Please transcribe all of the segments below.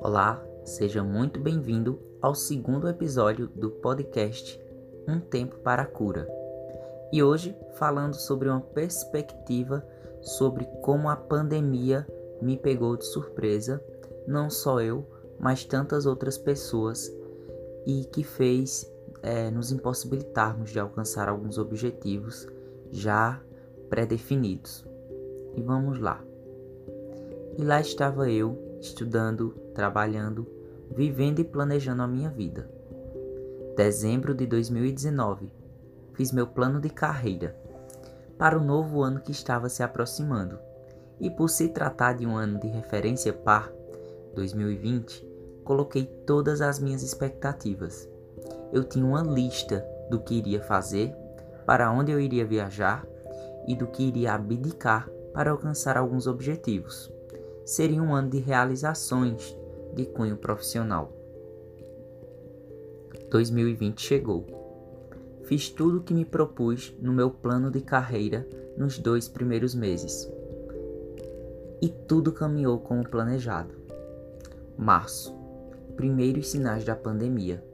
Olá, seja muito bem-vindo ao segundo episódio do podcast Um Tempo para a Cura. E hoje falando sobre uma perspectiva sobre como a pandemia me pegou de surpresa, não só eu, mas tantas outras pessoas, e que fez é, nos impossibilitarmos de alcançar alguns objetivos já pré-definidos. E vamos lá. E lá estava eu, estudando, trabalhando, vivendo e planejando a minha vida. Dezembro de 2019, fiz meu plano de carreira para o novo ano que estava se aproximando. E por se tratar de um ano de referência par, 2020, coloquei todas as minhas expectativas. Eu tinha uma lista do que iria fazer, para onde eu iria viajar e do que iria abdicar para alcançar alguns objetivos. Seria um ano de realizações de cunho profissional. 2020 chegou. Fiz tudo o que me propus no meu plano de carreira nos dois primeiros meses. E tudo caminhou como planejado. Março primeiros sinais da pandemia: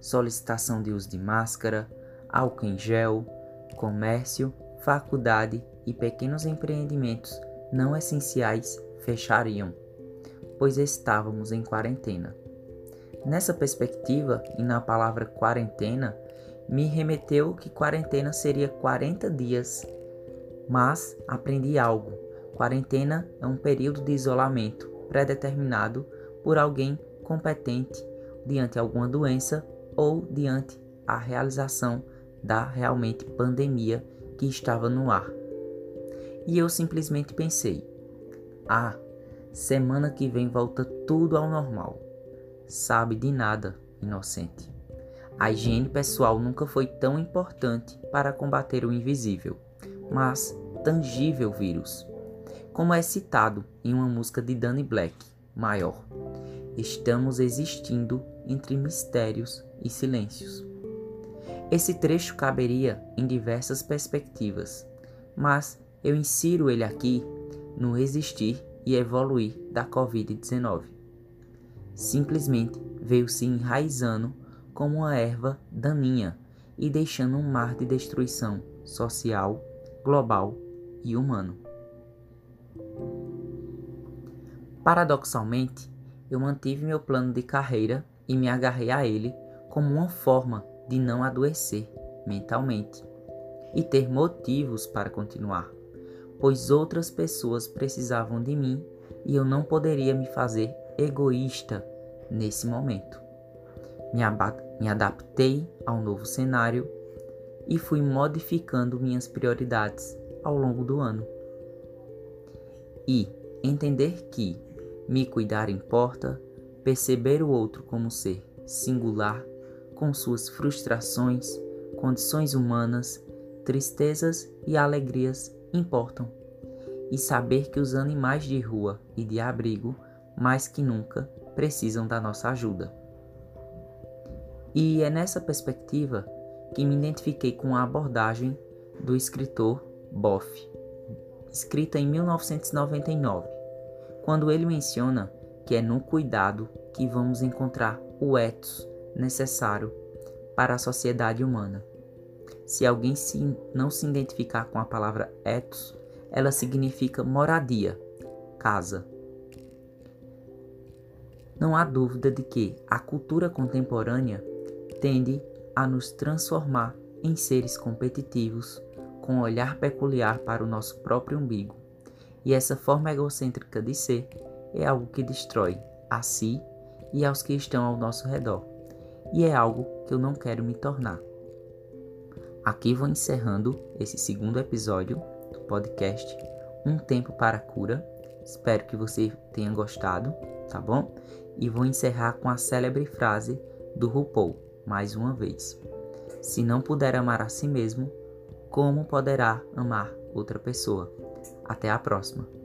solicitação de uso de máscara, álcool em gel, comércio, faculdade e pequenos empreendimentos não essenciais fechariam, pois estávamos em quarentena. Nessa perspectiva e na palavra quarentena, me remeteu que quarentena seria 40 dias. Mas aprendi algo. Quarentena é um período de isolamento pré-determinado por alguém competente diante alguma doença ou diante a realização da realmente pandemia que estava no ar. E eu simplesmente pensei: ah, semana que vem volta tudo ao normal. Sabe de nada, inocente. A higiene pessoal nunca foi tão importante para combater o invisível, mas tangível vírus, como é citado em uma música de Danny Black, Maior. Estamos existindo entre mistérios e silêncios. Esse trecho caberia em diversas perspectivas, mas eu insiro ele aqui no existir e evoluir da Covid-19. Simplesmente veio se enraizando como uma erva daninha e deixando um mar de destruição social, global e humano. Paradoxalmente, eu mantive meu plano de carreira e me agarrei a ele como uma forma de não adoecer mentalmente e ter motivos para continuar, pois outras pessoas precisavam de mim e eu não poderia me fazer egoísta nesse momento. Me, me adaptei ao novo cenário e fui modificando minhas prioridades ao longo do ano. E entender que me cuidar importa, perceber o outro como ser singular, com suas frustrações, condições humanas, tristezas e alegrias importam. E saber que os animais de rua e de abrigo, mais que nunca, precisam da nossa ajuda. E é nessa perspectiva que me identifiquei com a abordagem do escritor Boff, escrita em 1999, quando ele menciona que é no cuidado que vamos encontrar o ethos necessário para a sociedade humana. Se alguém se, não se identificar com a palavra ethos, ela significa moradia, casa. Não há dúvida de que a cultura contemporânea tende a nos transformar em seres competitivos, com um olhar peculiar para o nosso próprio umbigo. E essa forma egocêntrica de ser é algo que destrói a si e aos que estão ao nosso redor. E é algo que eu não quero me tornar. Aqui vou encerrando esse segundo episódio do podcast Um Tempo para a Cura. Espero que você tenha gostado, tá bom? E vou encerrar com a célebre frase do RuPaul mais uma vez. Se não puder amar a si mesmo, como poderá amar outra pessoa? Até a próxima!